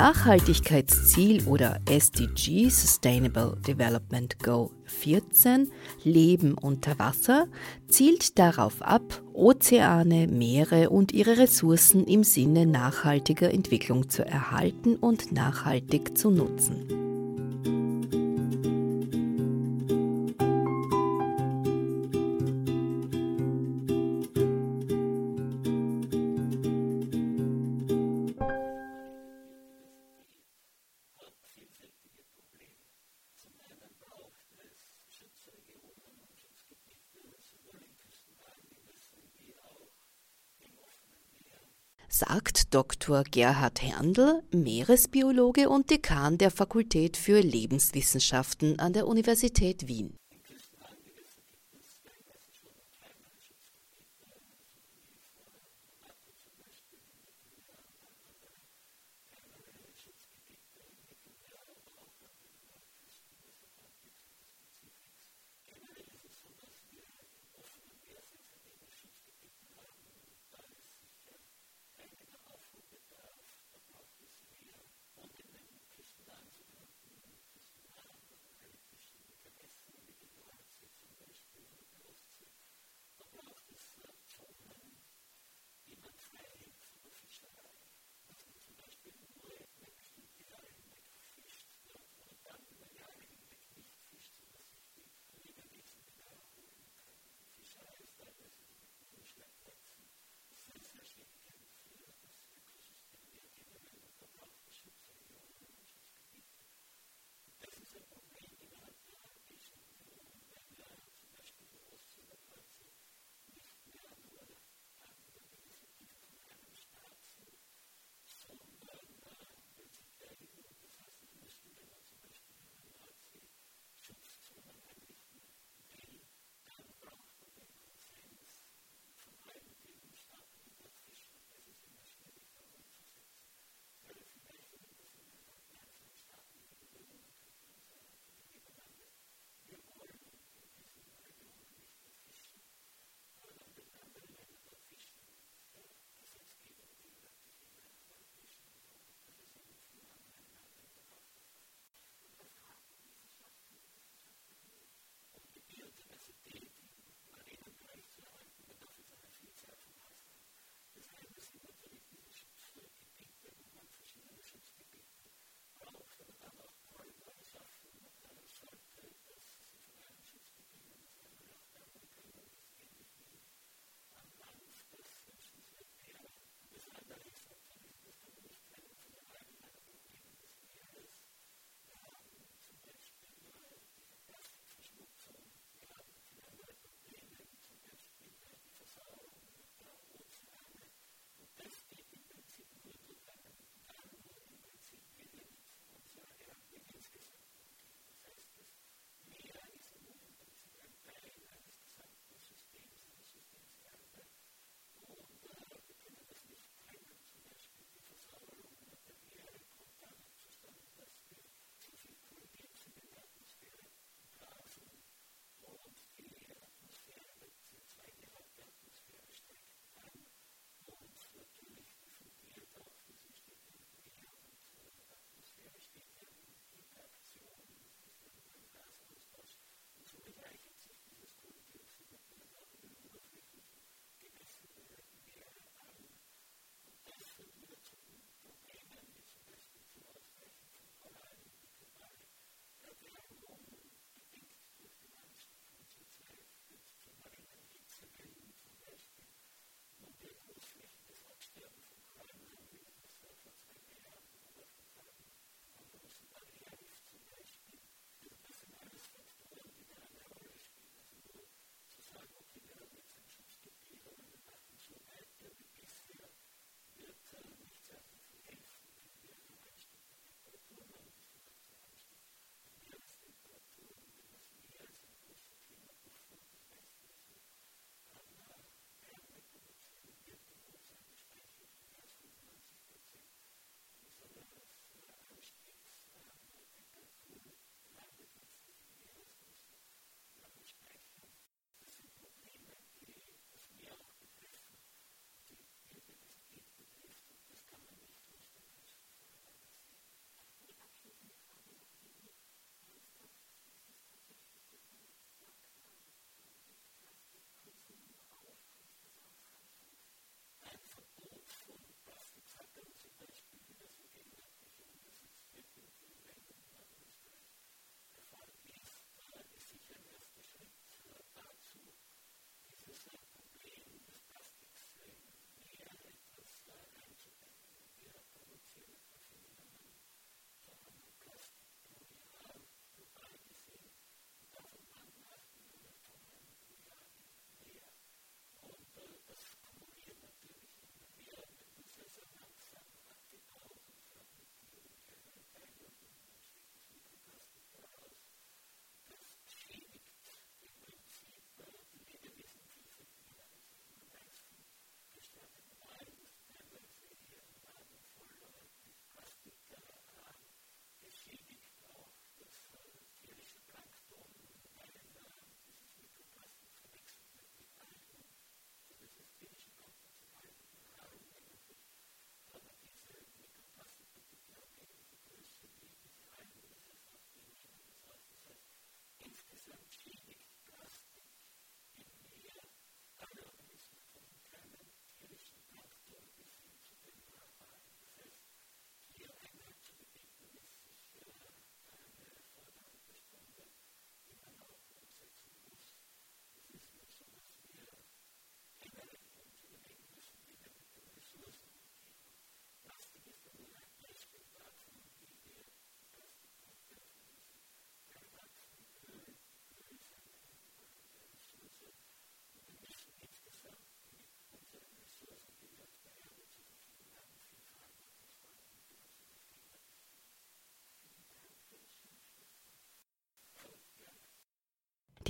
Nachhaltigkeitsziel oder SDG Sustainable Development Goal 14 Leben unter Wasser zielt darauf ab, Ozeane, Meere und ihre Ressourcen im Sinne nachhaltiger Entwicklung zu erhalten und nachhaltig zu nutzen. Dr. Gerhard Herndl, Meeresbiologe und Dekan der Fakultät für Lebenswissenschaften an der Universität Wien.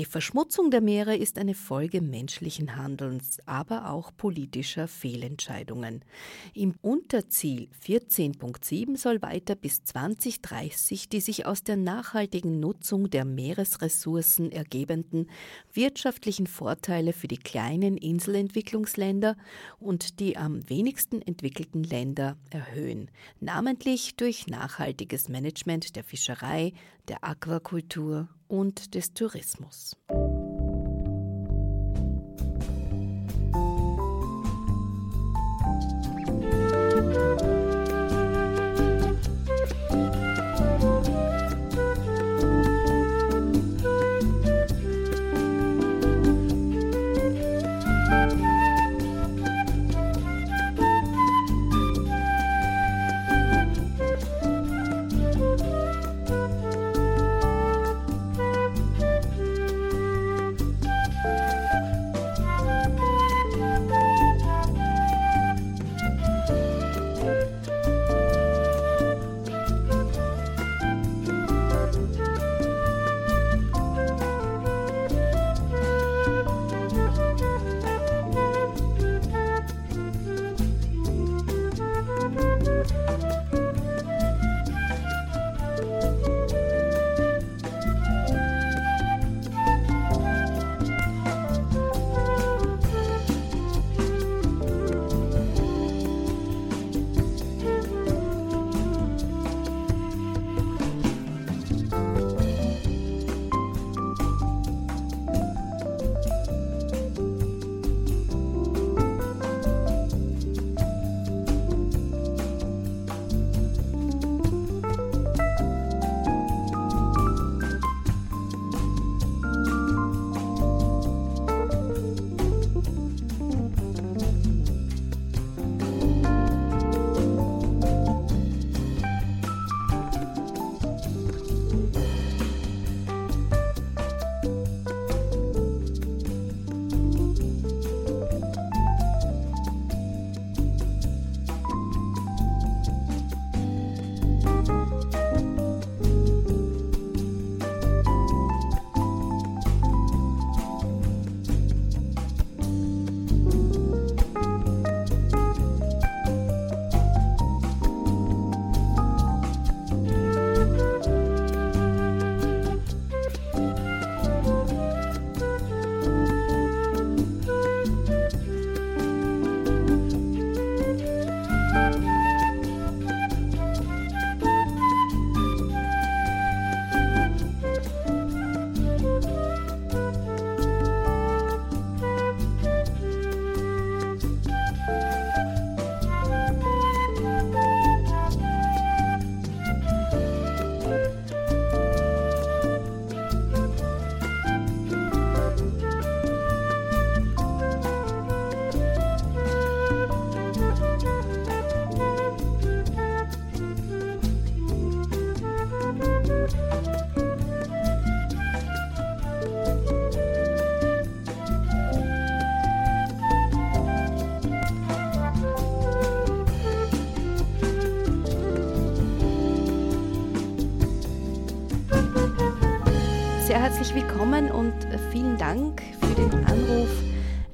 Die Verschmutzung der Meere ist eine Folge menschlichen Handelns, aber auch politischer Fehlentscheidungen. Im Unterziel 14.7 soll weiter bis 2030 die sich aus der nachhaltigen Nutzung der Meeresressourcen ergebenden wirtschaftlichen Vorteile für die kleinen Inselentwicklungsländer und die am wenigsten entwickelten Länder erhöhen, namentlich durch nachhaltiges Management der Fischerei, der Aquakultur und des Tourismus.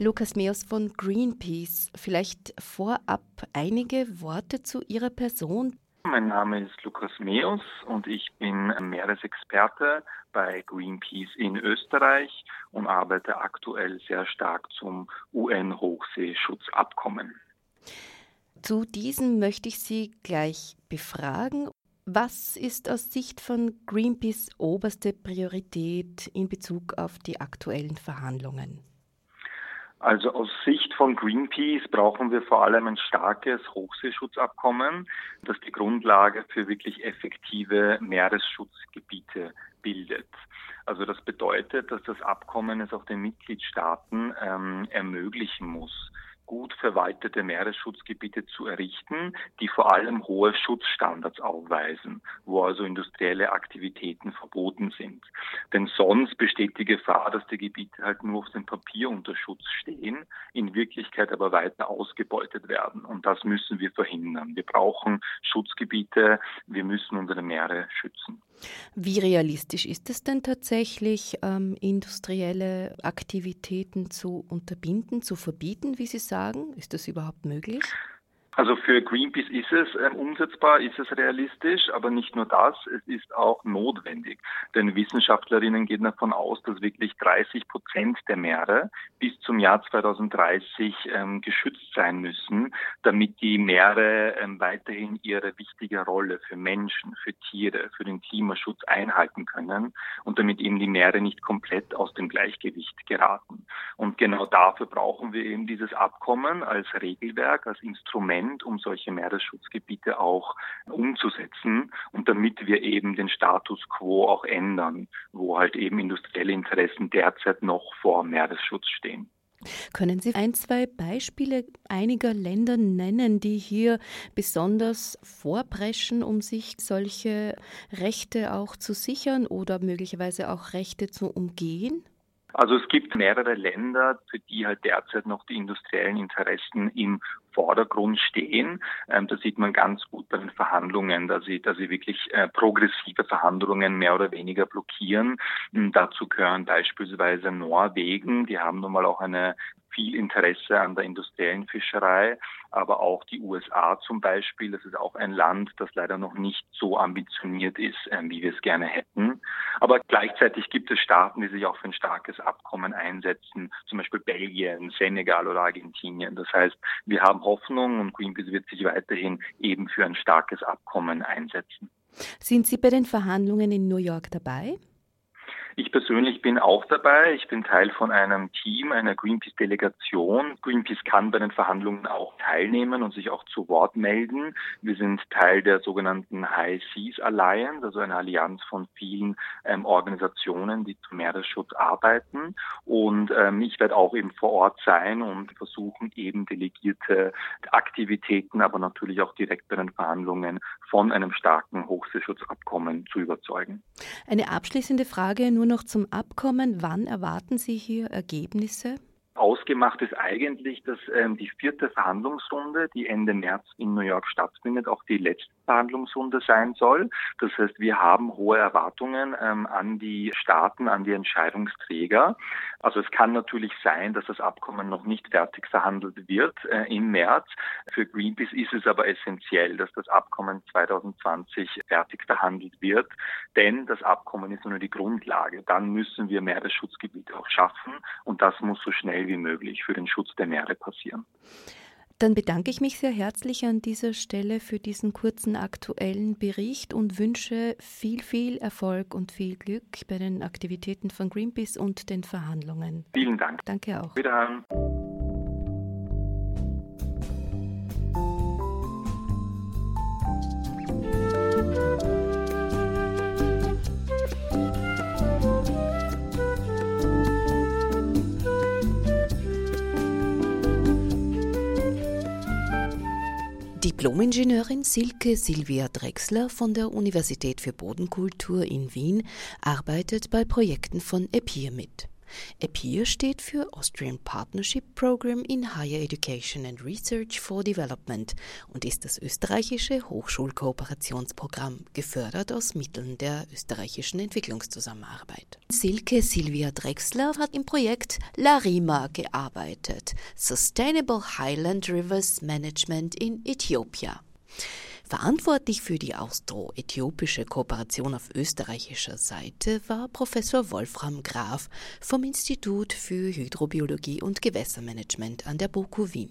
Lukas Meos von Greenpeace. Vielleicht vorab einige Worte zu Ihrer Person. Mein Name ist Lukas Meos und ich bin Meeresexperte bei Greenpeace in Österreich und arbeite aktuell sehr stark zum UN-Hochseeschutzabkommen. Zu diesem möchte ich Sie gleich befragen was ist aus Sicht von Greenpeace oberste Priorität in Bezug auf die aktuellen Verhandlungen? Also aus Sicht von Greenpeace brauchen wir vor allem ein starkes Hochseeschutzabkommen, das die Grundlage für wirklich effektive Meeresschutzgebiete bildet. Also das bedeutet, dass das Abkommen es auch den Mitgliedstaaten ähm, ermöglichen muss, gut verwaltete Meeresschutzgebiete zu errichten, die vor allem hohe Schutzstandards aufweisen, wo also industrielle Aktivitäten verboten sind. Denn sonst besteht die Gefahr, dass die Gebiete halt nur auf dem Papier unter Schutz stehen, in Wirklichkeit aber weiter ausgebeutet werden. Und das müssen wir verhindern. Wir brauchen Schutzgebiete, wir müssen unsere Meere schützen. Wie realistisch ist es denn tatsächlich, ähm, industrielle Aktivitäten zu unterbinden, zu verbieten, wie Sie sagen? Ist das überhaupt möglich? Also für Greenpeace ist es äh, umsetzbar, ist es realistisch, aber nicht nur das, es ist auch notwendig. Denn Wissenschaftlerinnen gehen davon aus, dass wirklich 30 Prozent der Meere bis zum Jahr 2030 ähm, geschützt sein müssen, damit die Meere ähm, weiterhin ihre wichtige Rolle für Menschen, für Tiere, für den Klimaschutz einhalten können und damit eben die Meere nicht komplett aus dem Gleichgewicht geraten. Und genau dafür brauchen wir eben dieses Abkommen als Regelwerk, als Instrument, Instrument, um solche Meeresschutzgebiete auch umzusetzen und damit wir eben den Status quo auch ändern, wo halt eben industrielle Interessen derzeit noch vor Meeresschutz stehen. Können Sie ein, zwei Beispiele einiger Länder nennen, die hier besonders vorpreschen, um sich solche Rechte auch zu sichern oder möglicherweise auch Rechte zu umgehen? Also es gibt mehrere Länder, für die halt derzeit noch die industriellen Interessen im Vordergrund stehen. Ähm, das sieht man ganz gut bei den Verhandlungen, dass sie, dass sie wirklich äh, progressive Verhandlungen mehr oder weniger blockieren. Und dazu gehören beispielsweise Norwegen. Die haben nun mal auch eine viel Interesse an der industriellen Fischerei, aber auch die USA zum Beispiel. Das ist auch ein Land, das leider noch nicht so ambitioniert ist, äh, wie wir es gerne hätten. Aber gleichzeitig gibt es Staaten, die sich auch für ein starkes Abkommen einsetzen, zum Beispiel Belgien, Senegal oder Argentinien. Das heißt, wir haben Hoffnung und Greenpeace wird sich weiterhin eben für ein starkes Abkommen einsetzen. Sind Sie bei den Verhandlungen in New York dabei? Ich persönlich bin auch dabei. Ich bin Teil von einem Team, einer Greenpeace-Delegation. Greenpeace kann bei den Verhandlungen auch teilnehmen und sich auch zu Wort melden. Wir sind Teil der sogenannten High Seas Alliance, also eine Allianz von vielen ähm, Organisationen, die zum Meeresschutz arbeiten. Und ähm, ich werde auch eben vor Ort sein und versuchen eben delegierte Aktivitäten, aber natürlich auch direkt bei den Verhandlungen von einem starken Hochseeschutzabkommen zu überzeugen. Eine abschließende Frage nur noch zum Abkommen. Wann erwarten Sie hier Ergebnisse? Ausgemacht ist eigentlich, dass ähm, die vierte Verhandlungsrunde, die Ende März in New York stattfindet, auch die letzte Verhandlungsrunde sein soll. Das heißt, wir haben hohe Erwartungen ähm, an die Staaten, an die Entscheidungsträger. Also es kann natürlich sein, dass das Abkommen noch nicht fertig verhandelt wird äh, im März. Für Greenpeace ist es aber essentiell, dass das Abkommen 2020 fertig verhandelt wird, denn das Abkommen ist nur die Grundlage. Dann müssen wir Meeresschutzgebiete auch schaffen und das muss so schnell wie möglich für den Schutz der Meere passieren. Dann bedanke ich mich sehr herzlich an dieser Stelle für diesen kurzen aktuellen Bericht und wünsche viel, viel Erfolg und viel Glück bei den Aktivitäten von Greenpeace und den Verhandlungen. Vielen Dank. Danke auch. Wiederhören. Diplomingenieurin Silke Silvia Drexler von der Universität für Bodenkultur in Wien arbeitet bei Projekten von EPIR mit. EPIR steht für Austrian Partnership Program in Higher Education and Research for Development und ist das österreichische Hochschulkooperationsprogramm, gefördert aus Mitteln der österreichischen Entwicklungszusammenarbeit. Silke Silvia Drexler hat im Projekt Larima gearbeitet, Sustainable Highland Rivers Management in Äthiopien. Verantwortlich für die austro-äthiopische Kooperation auf österreichischer Seite war Professor Wolfram Graf vom Institut für Hydrobiologie und Gewässermanagement an der BOKU Wien.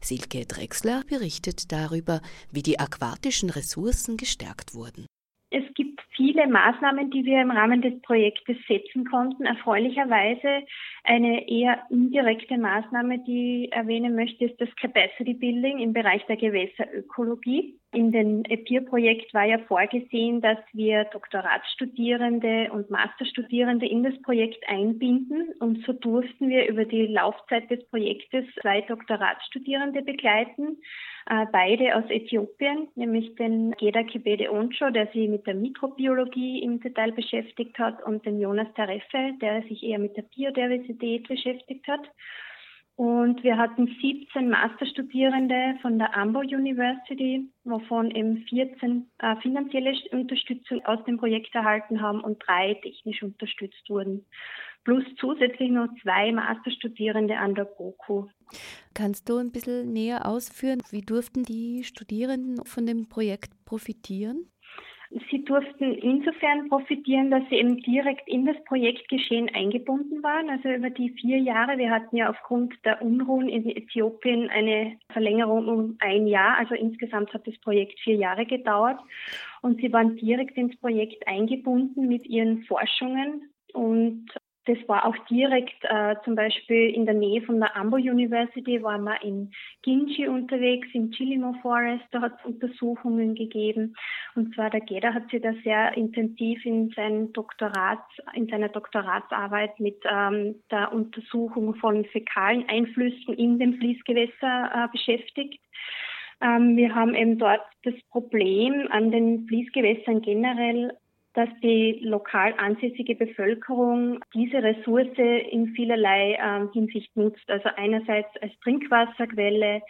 Silke Drexler berichtet darüber, wie die aquatischen Ressourcen gestärkt wurden. Es gibt viele Maßnahmen, die wir im Rahmen des Projektes setzen konnten. Erfreulicherweise eine eher indirekte Maßnahme, die ich erwähnen möchte, ist das Capacity Building im Bereich der Gewässerökologie. In dem EPIR-Projekt war ja vorgesehen, dass wir Doktoratsstudierende und Masterstudierende in das Projekt einbinden. Und so durften wir über die Laufzeit des Projektes zwei Doktoratsstudierende begleiten, äh, beide aus Äthiopien, nämlich den Geda Kibede Oncho, der sich mit der Mikrobiologie im Detail beschäftigt hat, und den Jonas Tarefe, der sich eher mit der Biodiversität beschäftigt hat. Und wir hatten 17 Masterstudierende von der Ambo University, wovon eben 14 äh, finanzielle Unterstützung aus dem Projekt erhalten haben und drei technisch unterstützt wurden. Plus zusätzlich noch zwei Masterstudierende an der BOKU. Kannst du ein bisschen näher ausführen, wie durften die Studierenden von dem Projekt profitieren? Sie durften insofern profitieren, dass sie eben direkt in das Projektgeschehen eingebunden waren. Also über die vier Jahre. Wir hatten ja aufgrund der Unruhen in Äthiopien eine Verlängerung um ein Jahr. Also insgesamt hat das Projekt vier Jahre gedauert. Und sie waren direkt ins Projekt eingebunden mit ihren Forschungen und das war auch direkt äh, zum Beispiel in der Nähe von der Ambo University, waren wir in Ginji unterwegs, im Chilimo Forest, da hat es Untersuchungen gegeben. Und zwar der Geda hat sich da sehr intensiv in, sein Doktorat, in seiner Doktoratsarbeit mit ähm, der Untersuchung von fäkalen Einflüssen in dem Fließgewässer äh, beschäftigt. Ähm, wir haben eben dort das Problem an den Fließgewässern generell dass die lokal ansässige Bevölkerung diese Ressource in vielerlei äh, Hinsicht nutzt. Also einerseits als Trinkwasserquelle,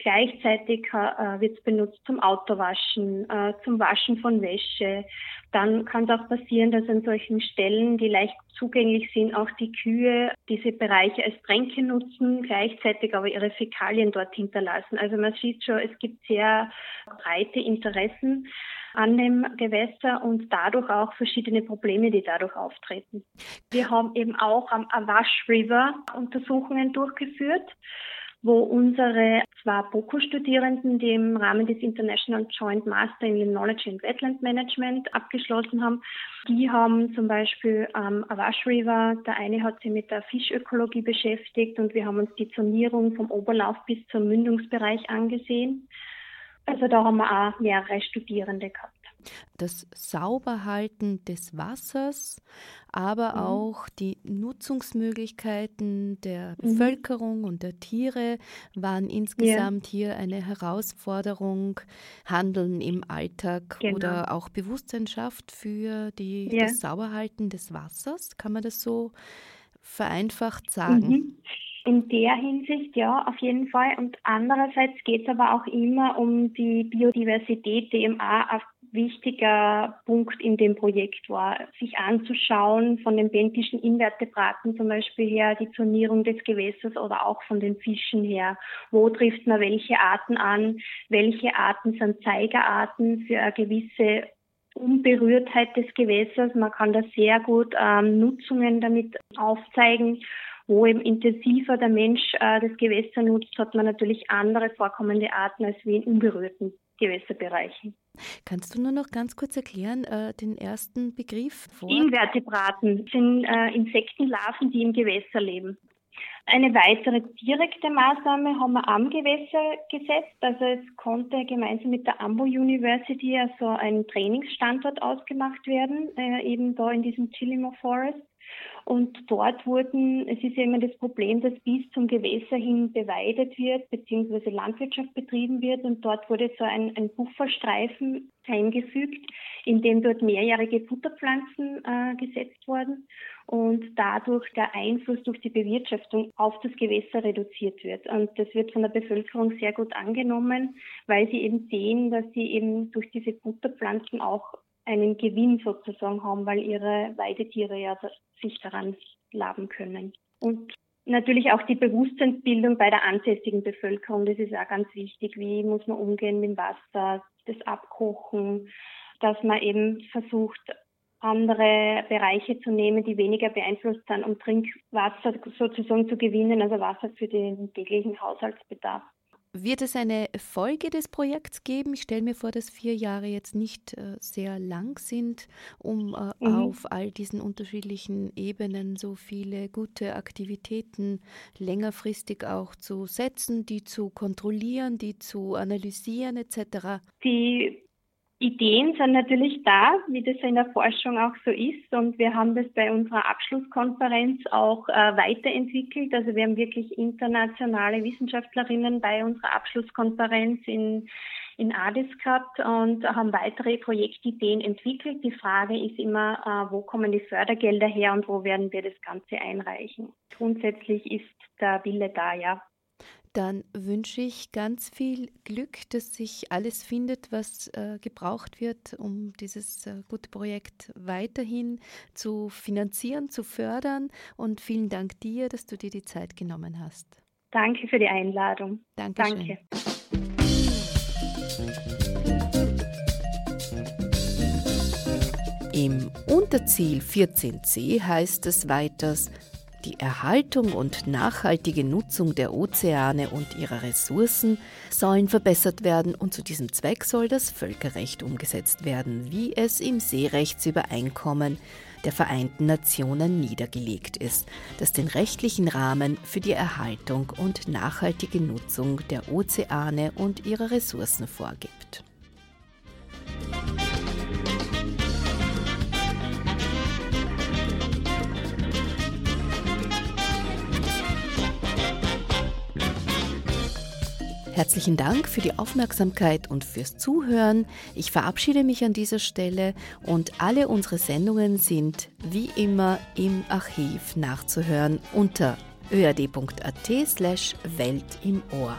gleichzeitig äh, wird es benutzt zum Autowaschen, äh, zum Waschen von Wäsche. Dann kann es auch passieren, dass an solchen Stellen, die leicht zugänglich sind, auch die Kühe diese Bereiche als Tränke nutzen, gleichzeitig aber ihre Fäkalien dort hinterlassen. Also man sieht schon, es gibt sehr breite Interessen an dem Gewässer und dadurch auch verschiedene Probleme, die dadurch auftreten. Wir haben eben auch am Awash River Untersuchungen durchgeführt wo unsere zwei BOKU-Studierenden, die im Rahmen des International Joint Master in Limnology and Wetland Management abgeschlossen haben, die haben zum Beispiel am Awash River, der eine hat sich mit der Fischökologie beschäftigt und wir haben uns die Zonierung vom Oberlauf bis zum Mündungsbereich angesehen. Also da haben wir auch mehrere Studierende gehabt. Das Sauberhalten des Wassers, aber mhm. auch die Nutzungsmöglichkeiten der mhm. Bevölkerung und der Tiere waren insgesamt ja. hier eine Herausforderung. Handeln im Alltag genau. oder auch Bewusstseinschaft für die, ja. das Sauberhalten des Wassers. Kann man das so vereinfacht sagen? Mhm. In der Hinsicht ja, auf jeden Fall. Und andererseits geht es aber auch immer um die Biodiversität, die eben auch ein wichtiger Punkt in dem Projekt war, sich anzuschauen von den bentischen Invertebraten zum Beispiel her, die Zonierung des Gewässers oder auch von den Fischen her. Wo trifft man welche Arten an? Welche Arten sind Zeigerarten für eine gewisse Unberührtheit des Gewässers? Man kann da sehr gut ähm, Nutzungen damit aufzeigen wo eben intensiver der Mensch äh, das Gewässer nutzt, hat man natürlich andere vorkommende Arten als wie in unberührten Gewässerbereichen. Kannst du nur noch ganz kurz erklären, äh, den ersten Begriff? Vor? Invertebraten sind äh, Insektenlarven, die im Gewässer leben. Eine weitere direkte Maßnahme haben wir am Gewässer gesetzt. Also es konnte gemeinsam mit der Ambo University also ein Trainingsstandort ausgemacht werden, äh, eben da in diesem Chilimo Forest. Und dort wurden, es ist ja immer das Problem, dass bis zum Gewässer hin beweidet wird, beziehungsweise Landwirtschaft betrieben wird. Und dort wurde so ein, ein Bufferstreifen eingefügt, in dem dort mehrjährige Futterpflanzen äh, gesetzt wurden und dadurch der Einfluss durch die Bewirtschaftung auf das Gewässer reduziert wird. Und das wird von der Bevölkerung sehr gut angenommen, weil sie eben sehen, dass sie eben durch diese Futterpflanzen auch einen Gewinn sozusagen haben, weil ihre Weidetiere ja sich daran laben können. Und natürlich auch die Bewusstseinsbildung bei der ansässigen Bevölkerung, das ist auch ganz wichtig. Wie muss man umgehen mit dem Wasser, das Abkochen, dass man eben versucht, andere Bereiche zu nehmen, die weniger beeinflusst sind, um Trinkwasser sozusagen zu gewinnen, also Wasser für den täglichen Haushaltsbedarf. Wird es eine Folge des Projekts geben? Ich stelle mir vor, dass vier Jahre jetzt nicht äh, sehr lang sind, um äh, mhm. auf all diesen unterschiedlichen Ebenen so viele gute Aktivitäten längerfristig auch zu setzen, die zu kontrollieren, die zu analysieren etc. Die Ideen sind natürlich da, wie das in der Forschung auch so ist. Und wir haben das bei unserer Abschlusskonferenz auch äh, weiterentwickelt. Also wir haben wirklich internationale Wissenschaftlerinnen bei unserer Abschlusskonferenz in, in Addis gehabt und haben weitere Projektideen entwickelt. Die Frage ist immer, äh, wo kommen die Fördergelder her und wo werden wir das Ganze einreichen? Grundsätzlich ist der Wille da, ja dann wünsche ich ganz viel Glück, dass sich alles findet, was äh, gebraucht wird, um dieses äh, gute Projekt weiterhin zu finanzieren, zu fördern. Und vielen Dank dir, dass du dir die Zeit genommen hast. Danke für die Einladung. Dankeschön. Danke. Im Unterziel 14c heißt es weiters, die Erhaltung und nachhaltige Nutzung der Ozeane und ihrer Ressourcen sollen verbessert werden und zu diesem Zweck soll das Völkerrecht umgesetzt werden, wie es im Seerechtsübereinkommen der Vereinten Nationen niedergelegt ist, das den rechtlichen Rahmen für die Erhaltung und nachhaltige Nutzung der Ozeane und ihrer Ressourcen vorgibt. Herzlichen Dank für die Aufmerksamkeit und fürs Zuhören. Ich verabschiede mich an dieser Stelle und alle unsere Sendungen sind wie immer im Archiv nachzuhören unter öad.at slash Welt im Ohr.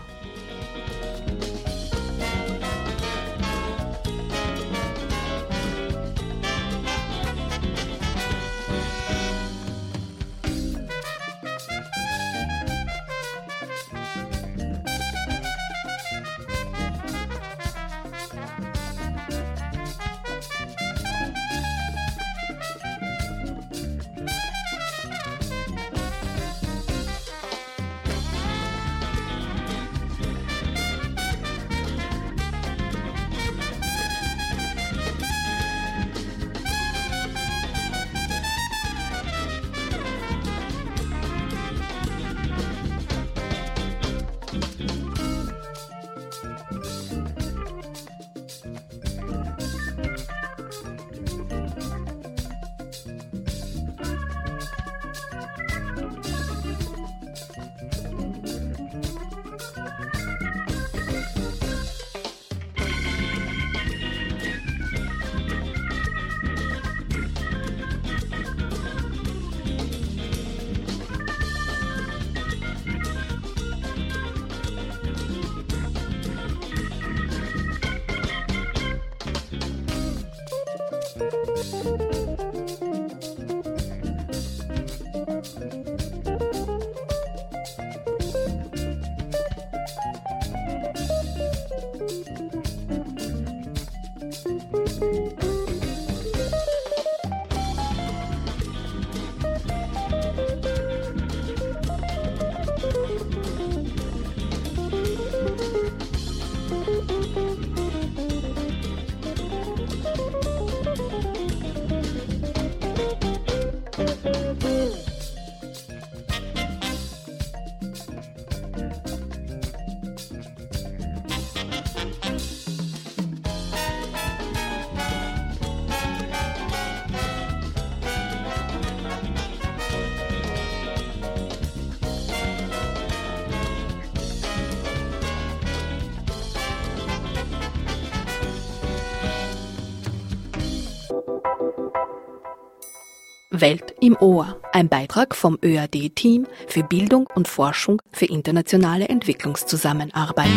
im Ohr, ein Beitrag vom ÖAD-Team für Bildung und Forschung für internationale Entwicklungszusammenarbeit.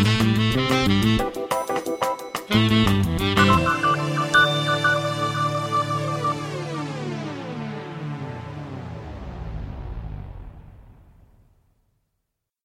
Musik